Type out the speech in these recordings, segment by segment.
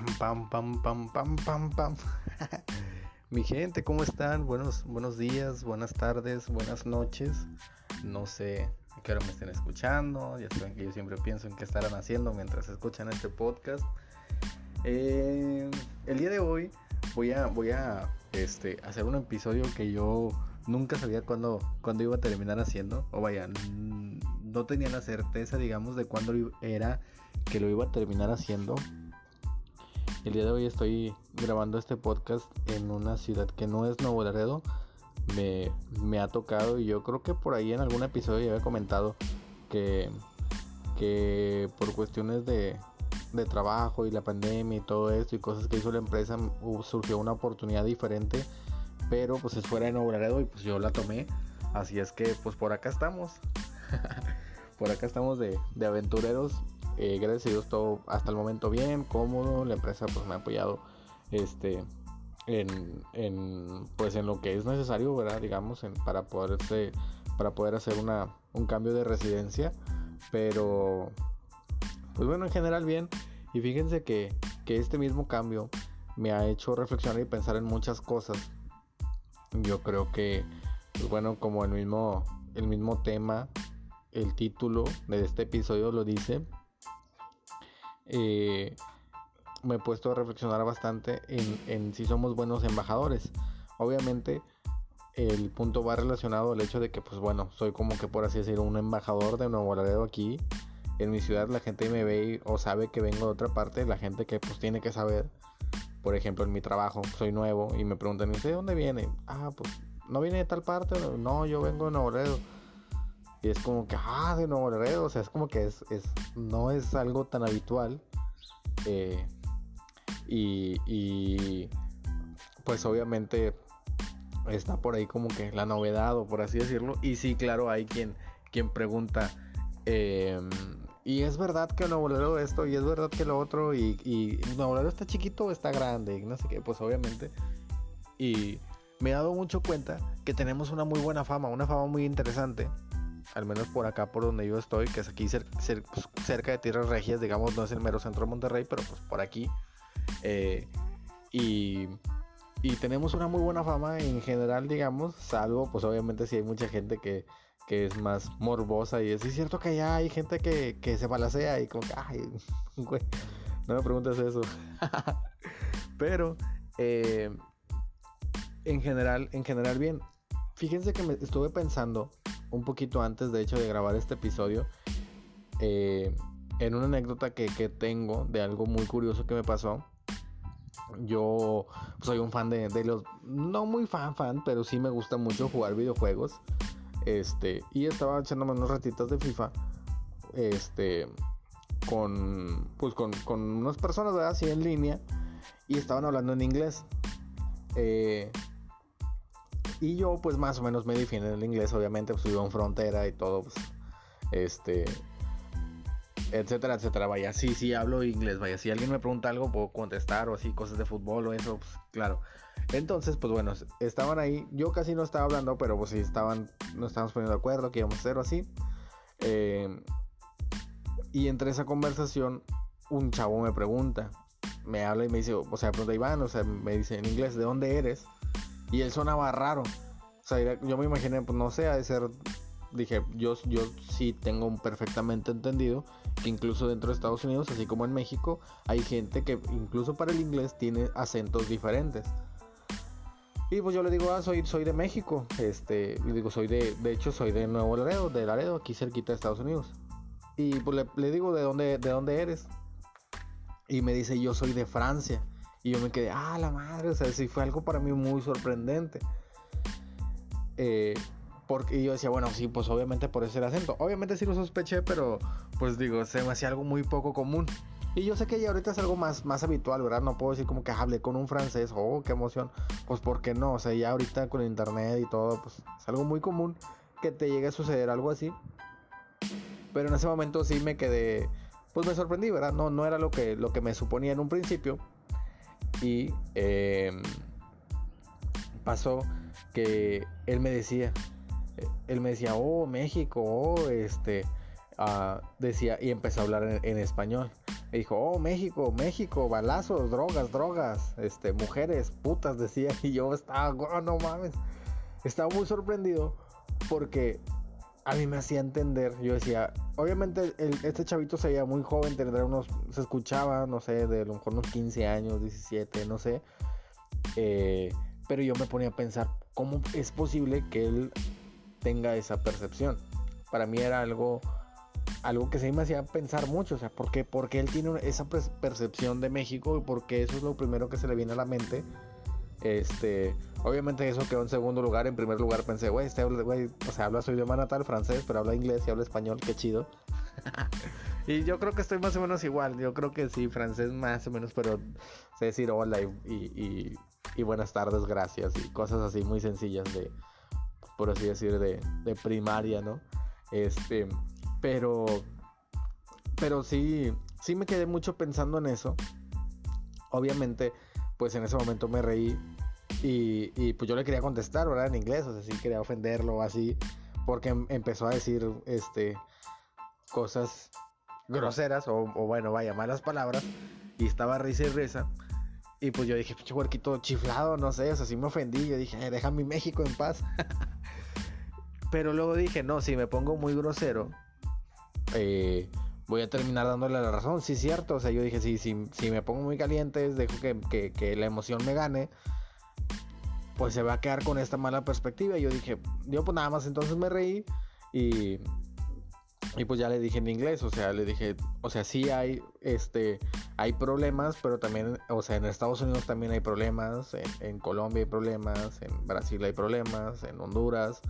Pam, pam, pam, pam, pam, pam. Mi gente, ¿cómo están? Buenos, buenos días, buenas tardes, buenas noches. No sé qué hora me estén escuchando. Ya saben que yo siempre pienso en qué estarán haciendo mientras escuchan este podcast. Eh, el día de hoy voy a, voy a este, hacer un episodio que yo nunca sabía cuándo, cuándo iba a terminar haciendo. O vaya, no tenía la certeza, digamos, de cuándo era que lo iba a terminar haciendo. El día de hoy estoy grabando este podcast en una ciudad que no es Nuevo Laredo. Me, me ha tocado y yo creo que por ahí en algún episodio ya había comentado que, que por cuestiones de, de trabajo y la pandemia y todo esto y cosas que hizo la empresa surgió una oportunidad diferente. Pero pues es fuera de Nuevo Laredo y pues yo la tomé. Así es que pues por acá estamos. Por acá estamos de, de aventureros eh, gracias todo hasta el momento bien, cómodo, la empresa pues me ha apoyado este en, pues en lo que es necesario, ¿verdad? digamos, para poderse para poder hacer una, un cambio de residencia, pero pues bueno, en general bien y fíjense que, que este mismo cambio me ha hecho reflexionar y pensar en muchas cosas. Yo creo que pues bueno, como el mismo el mismo tema el título de este episodio lo dice, eh, me he puesto a reflexionar bastante en, si somos buenos embajadores. Obviamente el punto va relacionado al hecho de que, pues bueno, soy como que por así decirlo un embajador de Nuevo Laredo aquí. En mi ciudad la gente me ve o sabe que vengo de otra parte, la gente que pues tiene que saber. Por ejemplo, en mi trabajo soy nuevo y me preguntan, ¿de dónde viene? Ah, pues no viene de tal parte, no, yo vengo de Nuevo Laredo. Y es como que, ah, de Nuevo Laredo, o sea, es como que es, es no es algo tan habitual. Eh, y, y, pues obviamente está por ahí como que la novedad, o por así decirlo. Y sí, claro, hay quien, quien pregunta, em, y es verdad que Nuevo Laredo esto, y es verdad que lo otro, y, y Nuevo Laredo está chiquito o está grande, no sé qué, pues obviamente. Y me he dado mucho cuenta que tenemos una muy buena fama, una fama muy interesante al menos por acá por donde yo estoy, que es aquí pues, cerca de Tierras Regias, digamos, no es el mero centro de Monterrey, pero pues por aquí. Eh, y, y, tenemos una muy buena fama en general, digamos, salvo pues obviamente si hay mucha gente que, que es más morbosa y es, cierto que allá hay gente que, que se balacea y como que, ay, güey, no me preguntes eso. pero eh, en general, en general bien. Fíjense que me estuve pensando un poquito antes, de hecho, de grabar este episodio, eh, en una anécdota que, tengo de algo muy curioso que me pasó. Yo soy un fan de, los, no muy fan fan, pero sí me gusta mucho jugar videojuegos. Este, y estaba echándome unos ratitos de FIFA. Este, con, pues con, con unas personas, Así en línea. Y estaban hablando en inglés. Eh, y yo pues más o menos me defiendo en el inglés, obviamente, pues vivo en frontera y todo, pues, este, etcétera, etcétera. Vaya, sí, sí hablo inglés, vaya, si alguien me pregunta algo puedo contestar o así, cosas de fútbol o eso, pues claro. Entonces, pues bueno, estaban ahí, yo casi no estaba hablando, pero pues sí estaban, nos estábamos poniendo de acuerdo, que íbamos a hacer o así. Eh, y entre esa conversación, un chavo me pregunta, me habla y me dice, o sea, pregunta Iván, o sea, me dice en inglés, ¿de dónde eres? Y él sonaba raro. O sea, yo me imaginé, pues no sé, ha de ser. Dije, yo, yo sí tengo perfectamente entendido que incluso dentro de Estados Unidos, así como en México, hay gente que incluso para el inglés tiene acentos diferentes. Y pues yo le digo, ah, soy, soy de México. Este, digo, soy de, de hecho, soy de Nuevo Laredo, de Laredo, aquí cerquita de Estados Unidos. Y pues le, le, digo, ¿de dónde, ¿de dónde eres? Y me dice, yo soy de Francia. Y yo me quedé, ah, la madre, o sea, sí fue algo para mí muy sorprendente. Eh, porque yo decía, bueno, sí, pues obviamente por ese acento. Obviamente sí lo sospeché, pero pues digo, se me hacía algo muy poco común. Y yo sé que ya ahorita es algo más, más habitual, ¿verdad? No puedo decir como que hablé con un francés, oh, qué emoción. Pues porque no, o sea, ya ahorita con internet y todo, pues es algo muy común que te llegue a suceder algo así. Pero en ese momento sí me quedé, pues me sorprendí, ¿verdad? No, no era lo que, lo que me suponía en un principio. Y em, pasó que él me decía, él me decía, oh, México, oh, este, ah, decía, y empezó a hablar en, español. Me dijo, oh, México, México, balazos, drogas, drogas, este, mujeres, putas, decía. Y yo estaba, oh, no mames. Estaba muy sorprendido porque a mí me hacía entender. Yo decía, obviamente este chavito se veía muy joven, tendría unos, se escuchaba, no sé, de a lo mejor unos 15 años, 17, no sé. Eh, pero yo me ponía a pensar, ¿cómo es posible que él tenga esa percepción? Para mí era algo, algo que se me hacía pensar mucho, o sea, ¿por qué? Porque él tiene esa percepción de México y porque eso es lo primero que se le viene a la mente. Este, obviamente eso quedó en segundo lugar. En primer lugar pensé, güey, este güey, o sea, habla su idioma natal, francés, pero habla inglés y habla español, qué chido. y yo creo que estoy más o menos igual. Yo creo que sí, francés más o menos, pero sé decir hola y, y buenas tardes, gracias y cosas así muy sencillas de, por así decir, de, de primaria, ¿no? Este, pero, pero sí, sí me quedé mucho pensando en eso. Obviamente, pues en ese momento me reí y, y pues yo le quería contestar, ¿verdad? En inglés, o sea, sí quería ofenderlo así, porque em, empezó a decir, este, cosas groseras o, bueno, vaya, malas palabras y estaba risa y risa. Y pues yo dije, pinche huerquito chiflado, no sé, o sea, sí me ofendí. Yo dije, eh, deja mi México en paz. Pero luego dije, no, si me pongo muy grosero, eh, voy a terminar dándole la razón. Sí, cierto. O sea, yo dije, sí, si, si me pongo muy caliente, dejo que, que, la emoción me gane, pues se va a quedar con esta mala perspectiva. Y yo dije, yo pues nada más entonces me reí y y pues ya le dije en inglés, o sea, le dije, o sea, sí hay, este, hay problemas, pero también, o sea, en Estados Unidos también hay problemas, en, Colombia hay problemas, en Brasil hay problemas, en Honduras,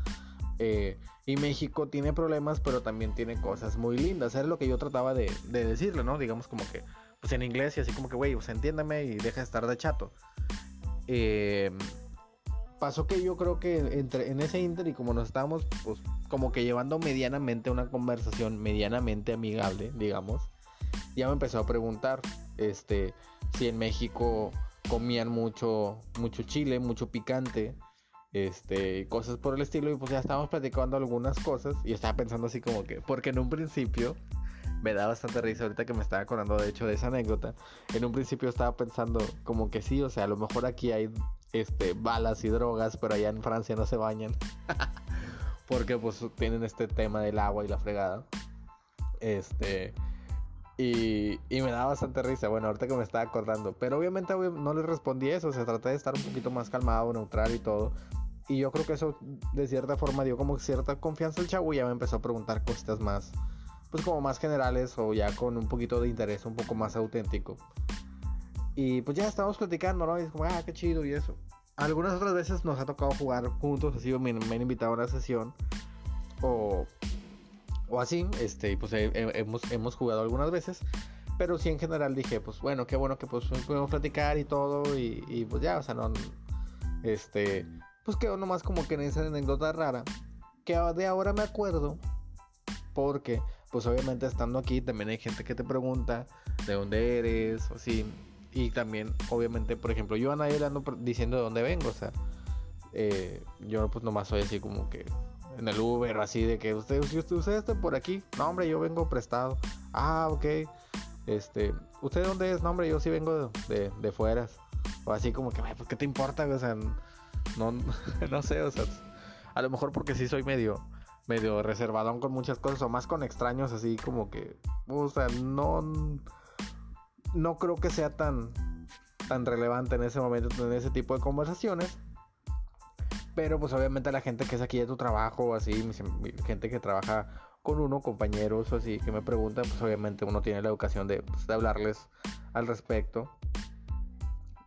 eh, y México tiene problemas, pero también tiene cosas muy lindas. Es lo que yo trataba de, de decirle, ¿no? Digamos como que, pues en inglés y así como que, güey, pues entiéndame y deja de estar de chato. Eh, pasó que yo creo que entre en ese inter y como nos estábamos pues como que llevando medianamente una conversación medianamente amigable, digamos, ya me empezó a preguntar este si en México comían mucho mucho chile, mucho picante, este, cosas por el estilo y pues ya estábamos platicando algunas cosas y estaba pensando así como que porque en un principio me da bastante risa ahorita que me estaba acordando de hecho de esa anécdota. En un principio estaba pensando como que sí, o sea, a lo mejor aquí hay este, balas y drogas, pero allá en Francia no se bañan. Porque pues tienen este tema del agua y la fregada. Este... Y, y, me da bastante risa, bueno, ahorita que me estaba acordando. Pero obviamente no le respondí eso, se traté de estar un poquito más calmado, neutral y todo. Y yo creo que eso de cierta forma dio como cierta confianza al chavo y ya me empezó a preguntar cosas más, pues como más generales o ya con un poquito de interés, un poco más auténtico. Y pues ya estábamos platicando, ¿no? Y es como, ah, qué chido y eso. Algunas otras veces nos ha tocado jugar juntos, así me, me han invitado a una sesión. O, o así, este, pues hemos, hemos jugado algunas veces. Pero sí en general dije, pues bueno, qué bueno que pues podemos platicar y todo. Y pues ya, o sea, no. Este, pues quedó nomás como que en esa anécdota rara. Que de ahora me acuerdo. Porque, pues obviamente estando aquí también hay gente que te pregunta de dónde eres, o así y también, obviamente, por ejemplo, yo a nadie ando diciendo de dónde vengo, o sea, eh, yo pues nomás soy así como que en el Uber, así de que usted, usted, usted está por aquí, no hombre, yo vengo prestado, ah, ok, este, ¿usted de dónde es? No hombre, yo sí vengo de, de, fuera, o así como que, pues qué te importa, o sea, no, no sé, o sea, a lo mejor porque sí soy medio, medio reservadón con muchas cosas, o más con extraños, así como que, o sea, no no creo que sea tan, tan relevante en ese momento tener ese tipo de conversaciones. Pero pues obviamente la gente que es aquí de tu trabajo, así, gente que trabaja con uno, compañeros o así, que me preguntan, pues obviamente uno tiene la educación de, pues, hablarles al respecto.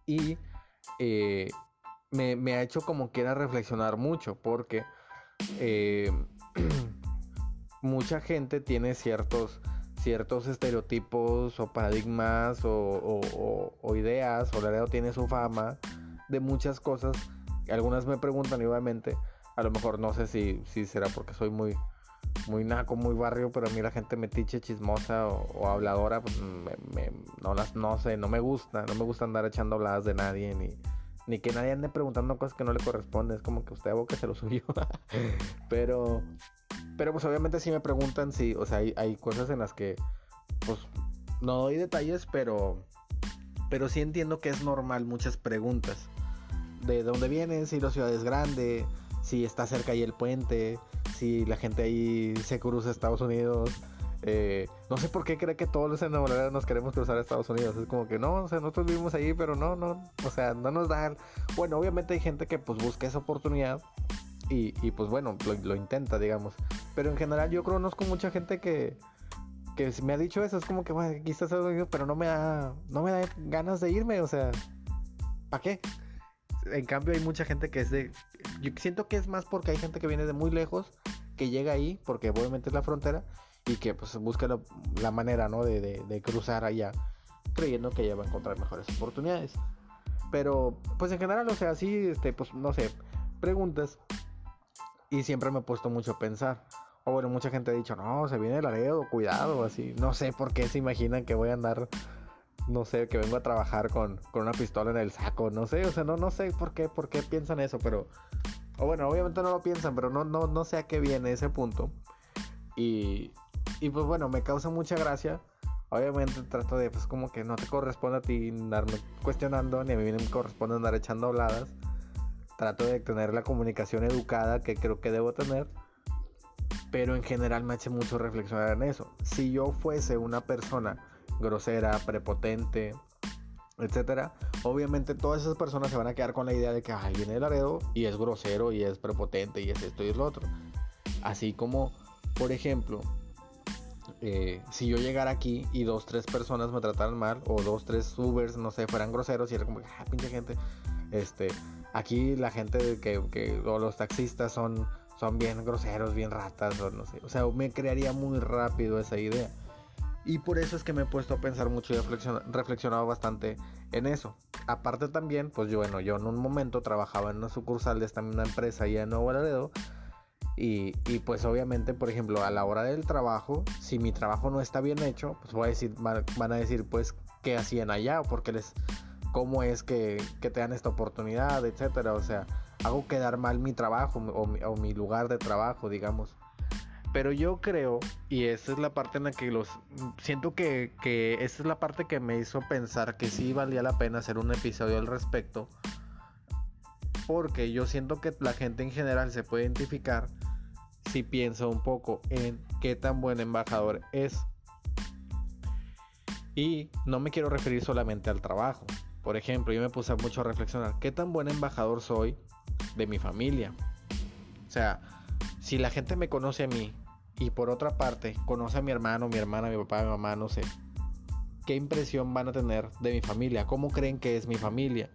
Y eh, me, ha hecho como quiera reflexionar mucho, porque eh, mucha gente tiene ciertos ciertos estereotipos o paradigmas o, ideas, o Laredo tiene su fama de muchas cosas. Algunas me preguntan, obviamente, a lo mejor no sé si, si será porque soy muy, muy naco, muy barrio, pero a mí la gente metiche, chismosa o, habladora, pues no las, no sé, no me gusta, no me gusta andar echando habladas de nadie, ni, ni que nadie ande preguntando cosas que no le corresponden, es como que usted aboca se lo suyo. pero pero pues obviamente si me preguntan si, o sea, hay, cosas en las que, pues, no doy detalles, pero, pero sí entiendo que es normal muchas preguntas. De dónde vienes, si la ciudad es grande, si está cerca ahí el puente, si la gente ahí se cruza a Estados Unidos. Eh, no sé por qué cree que todos los enamorados nos queremos cruzar a Estados Unidos. Es como que no, o sea, nosotros vivimos ahí, pero no, no, o sea, no nos dan. Bueno, obviamente hay gente que pues busca esa oportunidad y, y pues bueno, lo, lo, intenta, digamos. Pero en general yo conozco mucha gente que, que me ha dicho eso. Es como que, bueno, aquí está Estados Unidos, pero no me da, no me da ganas de irme, o sea, ¿para qué? En cambio hay mucha gente que es de... Yo siento que es más porque hay gente que viene de muy lejos, que llega ahí, porque obviamente es la frontera y que pues busca la, manera, ¿no? De, de, cruzar allá, creyendo que ella va a encontrar mejores oportunidades. Pero, pues en general, o sea, sí, este, pues no sé, preguntas. Y siempre me he puesto mucho a pensar. O bueno, mucha gente ha dicho, no, se viene el areo, cuidado, así. No sé por qué se imaginan que voy a andar, no sé, que vengo a trabajar con, con una pistola en el saco, no sé, o sea, no, no sé por qué, por qué piensan eso, pero... O bueno, obviamente no lo piensan, pero no, no, no sé a qué viene ese punto. Y, y pues bueno, me causa mucha gracia. Obviamente trato de, pues como que no te corresponde a ti andarme cuestionando, ni a mí me corresponde andar echando habladas. Trato de tener la comunicación educada que creo que debo tener. Pero en general me hace mucho reflexionar en eso. Si yo fuese una persona grosera, prepotente, etcétera, obviamente todas esas personas se van a quedar con la idea de que alguien viene de Laredo y es grosero y es prepotente y es esto y es lo otro. Así como, por ejemplo, eh, si yo llegara aquí y dos, tres personas me trataran mal, o dos, tres Ubers, no sé, fueran groseros, y era como, ah, pinche gente, este, aquí la gente que, que o los taxistas son, son bien groseros, bien ratas, o no sé, o sea, me crearía muy rápido esa idea. Y por eso es que me he puesto a pensar mucho y he reflexionado bastante en eso. Aparte también, pues yo, bueno, yo en un momento trabajaba en una sucursal de esta misma empresa allá en Nuevo Laredo y, pues obviamente, por ejemplo, a la hora del trabajo, si mi trabajo no está bien hecho, pues voy a decir, van a decir pues qué hacían allá o por qué les, cómo es que, que te dan esta oportunidad, etcétera. O sea, hago quedar mal mi trabajo o, o mi lugar de trabajo, digamos. Pero yo creo, y esa es la parte en la que los... Siento que, que esa es la parte que me hizo pensar que sí valía la pena hacer un episodio al respecto. Porque yo siento que la gente en general se puede identificar si piensa un poco en qué tan buen embajador es. Y no me quiero referir solamente al trabajo. Por ejemplo, yo me puse mucho a reflexionar, ¿qué tan buen embajador soy de mi familia? O sea, si la gente me conoce a mí y por otra parte conoce a mi hermano, mi hermana, mi papá, mi mamá, no sé, ¿qué impresión van a tener de mi familia? ¿Cómo creen que es mi familia?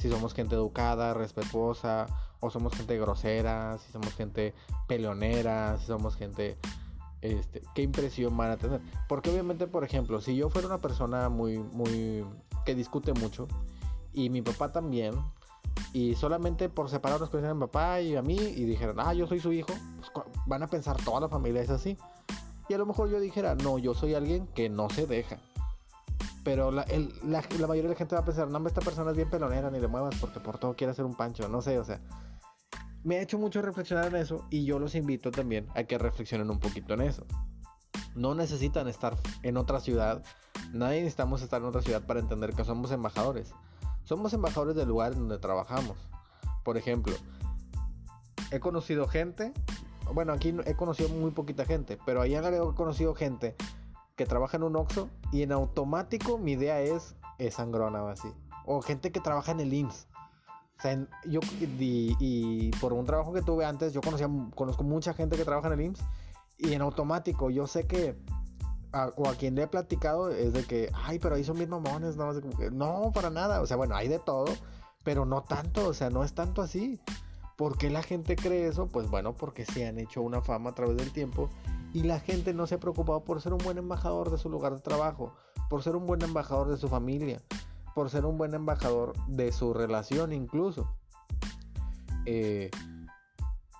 Si somos gente educada, respetuosa, o somos gente grosera, si somos gente peleonera, si somos gente... Este, ¿Qué impresión van a tener? Porque obviamente, por ejemplo, si yo fuera una persona muy, muy... que discute mucho, y mi papá también, y solamente por separar nos conocen a mi papá y a mí, y dijeran, ah, yo soy su hijo, pues van a pensar toda la familia es así. Y a lo mejor yo dijera, no, yo soy alguien que no se deja. Pero la, la, mayoría de la gente va a pensar, no, esta persona es bien pelonera, ni le muevas porque por todo quiere hacer un pancho, no sé, o sea me ha hecho mucho reflexionar en eso y yo los invito también a que reflexionen un poquito en eso. No necesitan estar en otra ciudad, nadie necesitamos estar en otra ciudad para entender que somos embajadores. Somos embajadores del lugar donde trabajamos. Por ejemplo, he conocido gente, bueno, aquí he conocido muy poquita gente, pero allá en he conocido gente que trabaja en un Oxxo y en automático mi idea es, es sangrona o así. O gente que trabaja en el IMSS yo, y, por un trabajo que tuve antes, yo conocía, conozco mucha gente que trabaja en el IMSS y en automático yo sé que, o a quien le he platicado, es de que, ay, pero ahí son bien mamones, ¿no? no, para nada, o sea, bueno, hay de todo, pero no tanto, o sea, no es tanto así. ¿Por qué la gente cree eso? Pues bueno, porque se han hecho una fama a través del tiempo y la gente no se ha preocupado por ser un buen embajador de su lugar de trabajo, por ser un buen embajador de su familia, por ser un buen embajador de su relación incluso. Eh,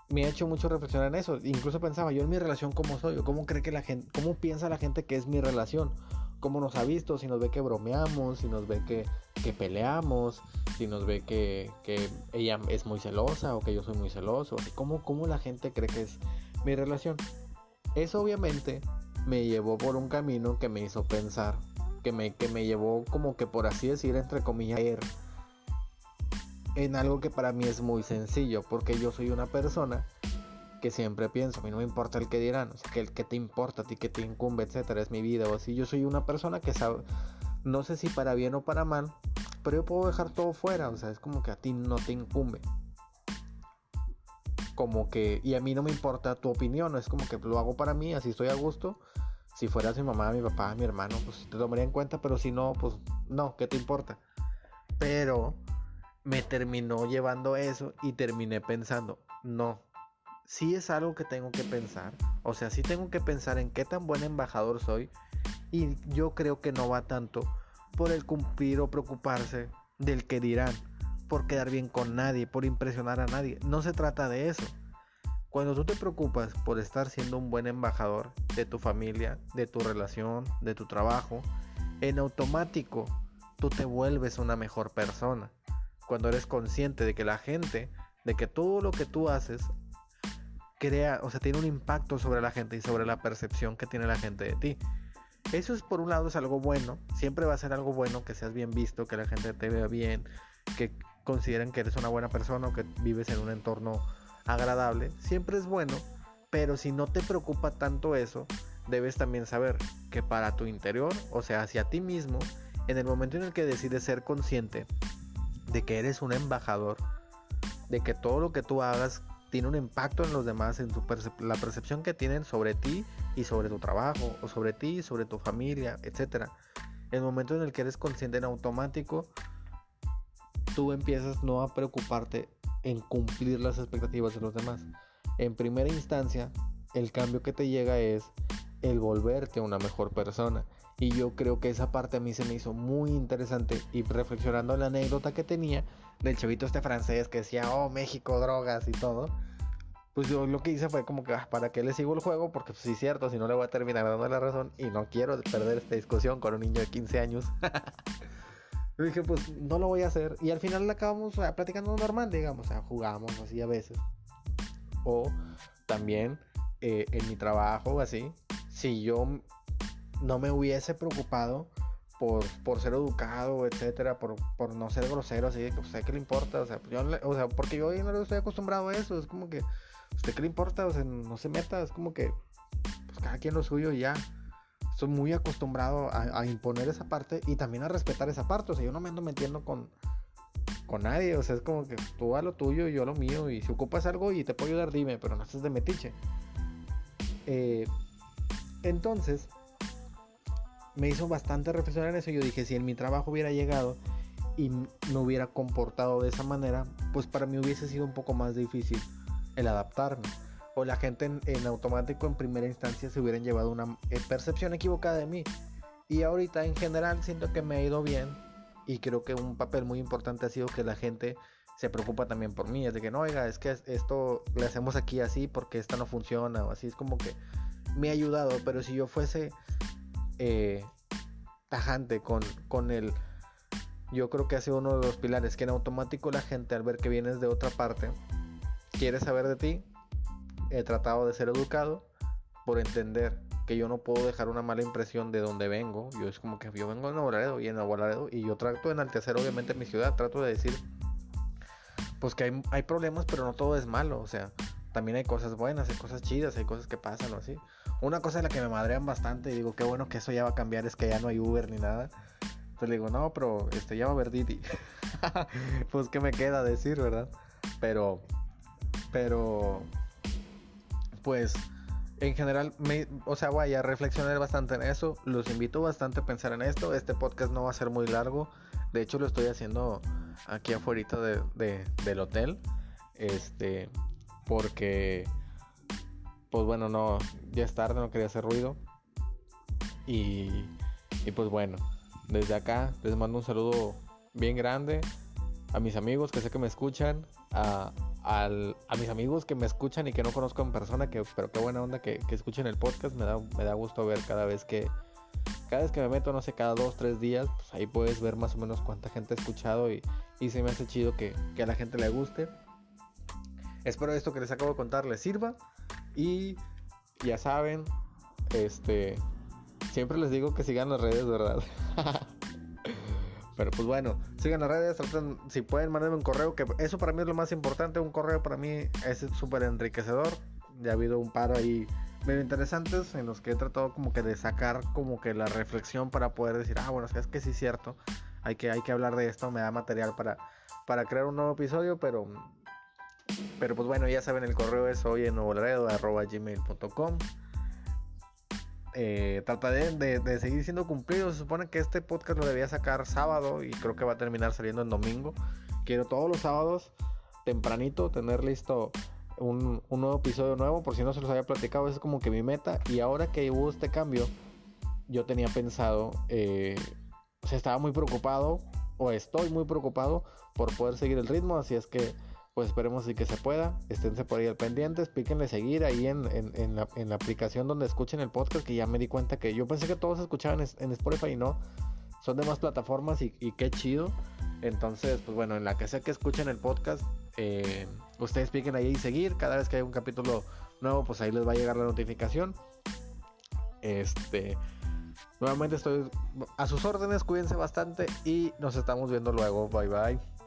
me ha hecho mucho reflexionar en eso. Incluso pensaba yo en mi relación cómo soy, o cómo cree que la gente, cómo piensa la gente que es mi relación, cómo nos ha visto, si nos ve que bromeamos, si nos ve que, que peleamos, si nos ve que, que, ella es muy celosa o que yo soy muy celoso, cómo, cómo la gente cree que es mi relación. Eso obviamente me llevó por un camino que me hizo pensar que me, que me llevó como que por así decir, entre comillas, en algo que para mí es muy sencillo, porque yo soy una persona que siempre pienso, a mí no me importa el que dirán, o sea, que el que te importa a ti, que te incumbe, etcétera, es mi vida o así. Yo soy una persona que sabe, no sé si para bien o para mal, pero yo puedo dejar todo fuera, o sea, es como que a ti no te incumbe. Como que, y a mí no me importa tu opinión, es como que lo hago para mí, así estoy a gusto. Si fueras mi mamá, mi papá, mi hermano, pues te tomaría en cuenta, pero si no, pues no, ¿qué te importa? Pero me terminó llevando eso y terminé pensando, no, sí es algo que tengo que pensar, o sea, sí tengo que pensar en qué tan buen embajador soy y yo creo que no va tanto por el cumplir o preocuparse del que dirán, por quedar bien con nadie, por impresionar a nadie, no se trata de eso. Cuando tú te preocupas por estar siendo un buen embajador de tu familia, de tu relación, de tu trabajo, en automático tú te vuelves una mejor persona cuando eres consciente de que la gente, de que todo lo que tú haces crea, o sea, tiene un impacto sobre la gente y sobre la percepción que tiene la gente de ti. Eso es por un lado es algo bueno, siempre va a ser algo bueno que seas bien visto, que la gente te vea bien, que consideren que eres una buena persona o que vives en un entorno agradable, siempre es bueno, pero si no te preocupa tanto eso, debes también saber que para tu interior, o sea, hacia ti mismo, en el momento en el que decides ser consciente de que eres un embajador, de que todo lo que tú hagas tiene un impacto en los demás, en la percepción que tienen sobre ti y sobre tu trabajo, o sobre ti y sobre tu familia, etc. El momento en el que eres consciente en automático, tú empiezas no a preocuparte en cumplir las expectativas de los demás. En primera instancia, el cambio que te llega es el volverte una mejor persona. Y yo creo que esa parte a mí se me hizo muy interesante. Y reflexionando la anécdota que tenía del chavito este francés que decía, oh, México, drogas y todo. Pues yo lo que hice fue como que, ah, ¿para qué le sigo el juego? Porque pues, sí es cierto, si no le voy a terminar dando la razón. Y no quiero perder esta discusión con un niño de 15 años. yo dije, pues no lo voy a hacer. Y al final acabamos platicando normal, digamos. O sea, jugamos así a veces. O también eh, en mi trabajo, así. Si yo no me hubiese preocupado por, por ser educado, etcétera, por, por no ser grosero, así de que, pues, ¿qué le importa? O sea, yo, o sea, porque yo no estoy acostumbrado a eso, es como que, ¿usted qué le importa? O sea, no se meta, es como que, pues cada quien lo suyo y ya. Estoy muy acostumbrado a, imponer esa parte y también a respetar esa parte, o sea, yo no me ando metiendo con, con nadie, o sea, es como que tú a lo tuyo y yo a lo mío, y si ocupas algo y te puedo ayudar, dime, pero no estés de metiche. Eh, entonces, me hizo bastante reflexionar en eso. Yo dije, si en mi trabajo hubiera llegado y me hubiera comportado de esa manera, pues para mí hubiese sido un poco más difícil el adaptarme. O la gente en, automático en primera instancia se hubieran llevado una eh, percepción equivocada de mí. Y ahorita en general siento que me ha ido bien y creo que un papel muy importante ha sido que la gente se preocupa también por mí. Es de que no, oiga, es que esto le hacemos aquí así porque esta no funciona o así. Es como que me ha ayudado, pero si yo fuese eh, tajante con, con el... Yo creo que ha sido uno de los pilares, que en automático la gente al ver que vienes de otra parte, quiere saber de ti. He tratado de ser educado por entender que yo no puedo dejar una mala impresión de donde vengo. Yo es como que yo vengo de Nuevo Laredo y en Nuevo Laredo y yo trato de enaltecer obviamente mi ciudad, trato de decir pues que hay, hay problemas, pero no todo es malo, o sea, también hay cosas buenas, hay cosas chidas, hay cosas que pasan o así. Una cosa en la que me madrean bastante y digo, qué bueno que eso ya va a cambiar, es que ya no hay Uber ni nada. Pues le digo, no, pero este ya va a haber Didi. pues qué me queda decir, ¿verdad? Pero, pero, pues, en general, me, o sea, vaya, reflexionar bastante en eso. Los invito bastante a pensar en esto. Este podcast no va a ser muy largo. De hecho, lo estoy haciendo aquí afuera de, del hotel. Este, porque pues bueno, no, ya es tarde, no quería hacer ruido. Y, y pues bueno, desde acá les mando un saludo bien grande a mis amigos que sé que me escuchan, a, a mis amigos que me escuchan y que no conozco en persona, que, pero qué buena onda que, que, escuchen el podcast, me da, me da gusto ver cada vez que, cada vez que me meto, no sé, cada dos, tres días, pues ahí puedes ver más o menos cuánta gente ha escuchado y, y se me hace chido que, que a la gente le guste. Espero esto que les acabo de contar les sirva. Y ya saben, este, Siempre les digo que sigan las redes, ¿verdad? Pero pues bueno, sigan las redes, si pueden mandarme un correo, que eso para mí es lo más importante, un correo para mí es súper enriquecedor. Ya ha habido un par ahí medio interesantes en los que he tratado como que de sacar como que la reflexión para poder decir, ah, bueno, es que sí es cierto, hay que, hay que hablar de esto, me da material para, para crear un nuevo episodio, pero, pero pues bueno, ya saben, el correo es hoy en gmail.com eh, trataré de, seguir siendo cumplido. Se supone que este podcast lo debía sacar sábado y creo que va a terminar saliendo en domingo. Quiero todos los sábados, tempranito, tener listo un, nuevo episodio nuevo, por si no se los había platicado. es como que mi meta. Y ahora que hubo este cambio, yo tenía pensado, eh, o sea, estaba muy preocupado, o estoy muy preocupado por poder seguir el ritmo. Así es que pues esperemos y que se pueda. Esténse por ahí al pendientes, píquenle seguir ahí en, la, aplicación donde escuchen el podcast, que ya me di cuenta que yo pensé que todos escuchaban en, Spotify y no. Son de más plataformas y, qué chido. Entonces, pues bueno, en la que sea que escuchen el podcast, eh, ustedes piquen ahí y seguir. Cada vez que hay un capítulo nuevo, pues ahí les va a llegar la notificación. Este, nuevamente estoy a sus órdenes, cuídense bastante y nos estamos viendo luego. Bye bye.